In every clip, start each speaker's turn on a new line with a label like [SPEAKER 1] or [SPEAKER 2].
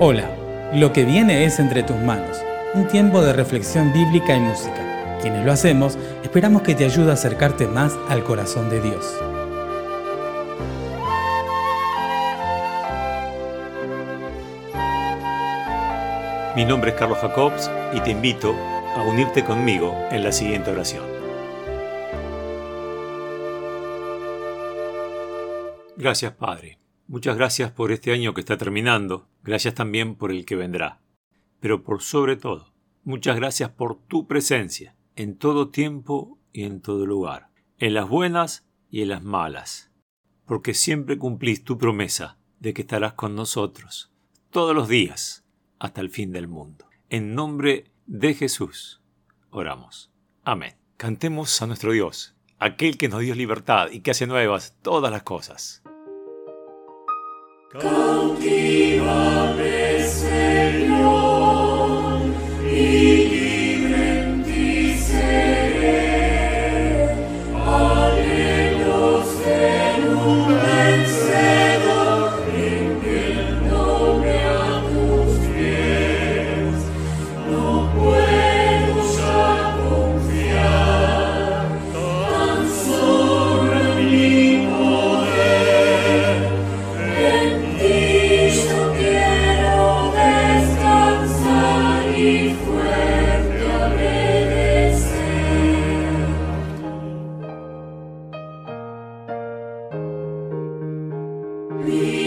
[SPEAKER 1] Hola, lo que viene es entre tus manos, un tiempo de reflexión bíblica y música. Quienes lo hacemos, esperamos que te ayude a acercarte más al corazón de Dios.
[SPEAKER 2] Mi nombre es Carlos Jacobs y te invito a unirte conmigo en la siguiente oración. Gracias Padre. Muchas gracias por este año que está terminando. Gracias también por el que vendrá. Pero por sobre todo, muchas gracias por tu presencia en todo tiempo y en todo lugar, en las buenas y en las malas, porque siempre cumplís tu promesa de que estarás con nosotros todos los días hasta el fin del mundo. En nombre de Jesús, oramos. Amén. Cantemos a nuestro Dios, aquel que nos dio libertad y que hace nuevas todas las cosas.
[SPEAKER 3] Señor, Mi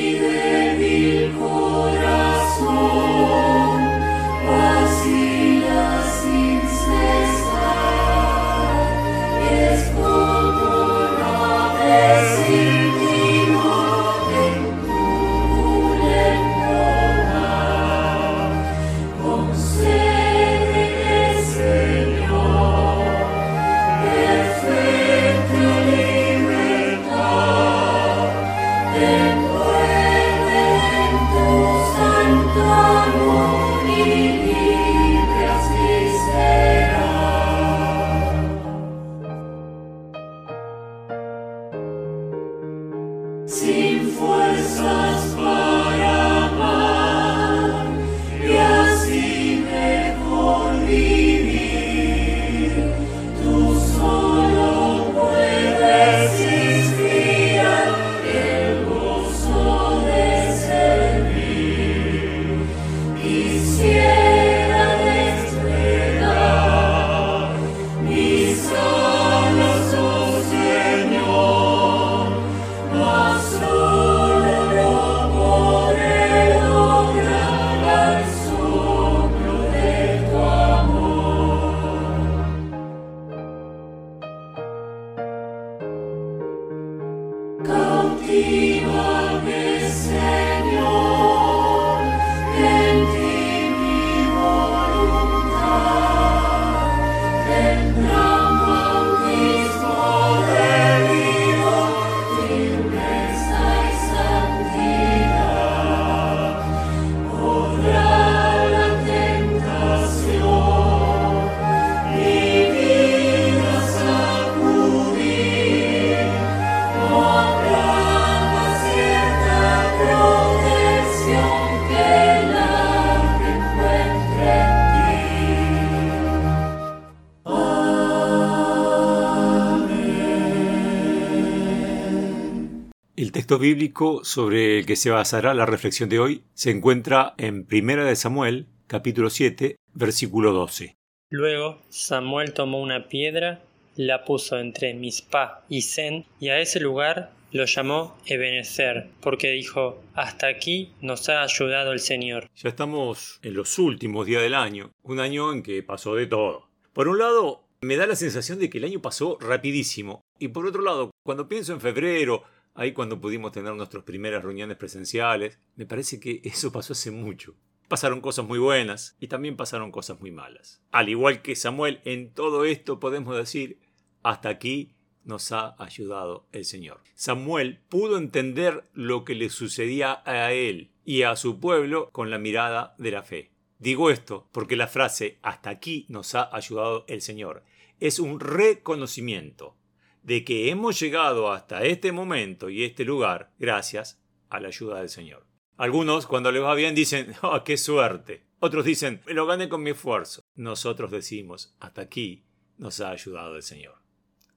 [SPEAKER 2] El texto bíblico sobre el que se basará la reflexión de hoy se encuentra en 1 de Samuel, capítulo 7, versículo 12.
[SPEAKER 4] Luego Samuel tomó una piedra, la puso entre Mizpah y Sen, y a ese lugar lo llamó Ebenezer, porque dijo: Hasta aquí nos ha ayudado el Señor.
[SPEAKER 2] Ya estamos en los últimos días del año, un año en que pasó de todo. Por un lado, me da la sensación de que el año pasó rapidísimo, y por otro lado, cuando pienso en febrero, ahí cuando pudimos tener nuestras primeras reuniones presenciales, me parece que eso pasó hace mucho. Pasaron cosas muy buenas y también pasaron cosas muy malas. Al igual que Samuel, en todo esto podemos decir, hasta aquí nos ha ayudado el Señor. Samuel pudo entender lo que le sucedía a él y a su pueblo con la mirada de la fe. Digo esto porque la frase hasta aquí nos ha ayudado el Señor es un reconocimiento de que hemos llegado hasta este momento y este lugar gracias a la ayuda del Señor. Algunos, cuando les va bien, dicen, ¡oh, qué suerte! Otros dicen, me lo gané con mi esfuerzo. Nosotros decimos, hasta aquí nos ha ayudado el Señor.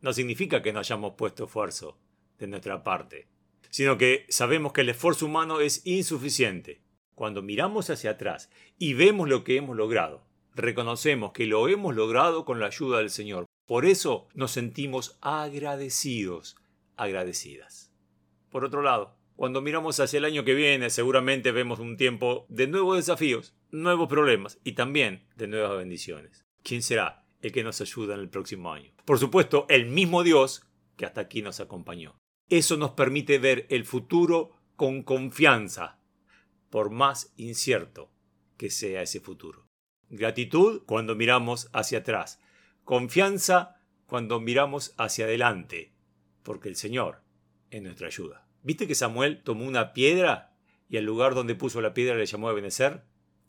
[SPEAKER 2] No significa que no hayamos puesto esfuerzo de nuestra parte, sino que sabemos que el esfuerzo humano es insuficiente. Cuando miramos hacia atrás y vemos lo que hemos logrado, reconocemos que lo hemos logrado con la ayuda del Señor. Por eso nos sentimos agradecidos, agradecidas. Por otro lado, cuando miramos hacia el año que viene, seguramente vemos un tiempo de nuevos desafíos, nuevos problemas y también de nuevas bendiciones. ¿Quién será el que nos ayuda en el próximo año? Por supuesto, el mismo Dios que hasta aquí nos acompañó. Eso nos permite ver el futuro con confianza, por más incierto que sea ese futuro. Gratitud cuando miramos hacia atrás. Confianza cuando miramos hacia adelante, porque el Señor es nuestra ayuda. ¿Viste que Samuel tomó una piedra y al lugar donde puso la piedra le llamó Ebenezer?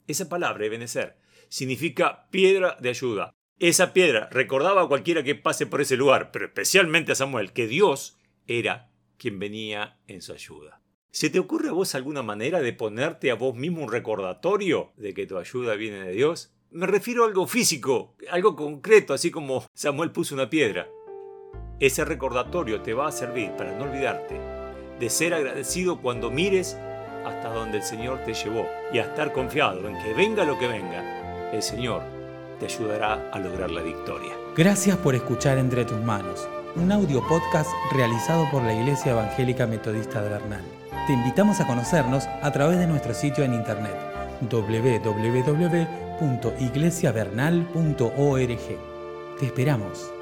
[SPEAKER 2] Esa palabra, Ebenezer, significa piedra de ayuda. Esa piedra recordaba a cualquiera que pase por ese lugar, pero especialmente a Samuel, que Dios era quien venía en su ayuda. ¿Se te ocurre a vos alguna manera de ponerte a vos mismo un recordatorio de que tu ayuda viene de Dios? Me refiero a algo físico, algo concreto, así como Samuel puso una piedra. Ese recordatorio te va a servir para no olvidarte de ser agradecido cuando mires hasta donde el Señor te llevó y a estar confiado en que venga lo que venga, el Señor te ayudará a lograr la victoria.
[SPEAKER 1] Gracias por escuchar Entre tus manos, un audio podcast realizado por la Iglesia Evangélica Metodista de Bernal. Te invitamos a conocernos a través de nuestro sitio en internet www.iglesiavernal.org. Te esperamos.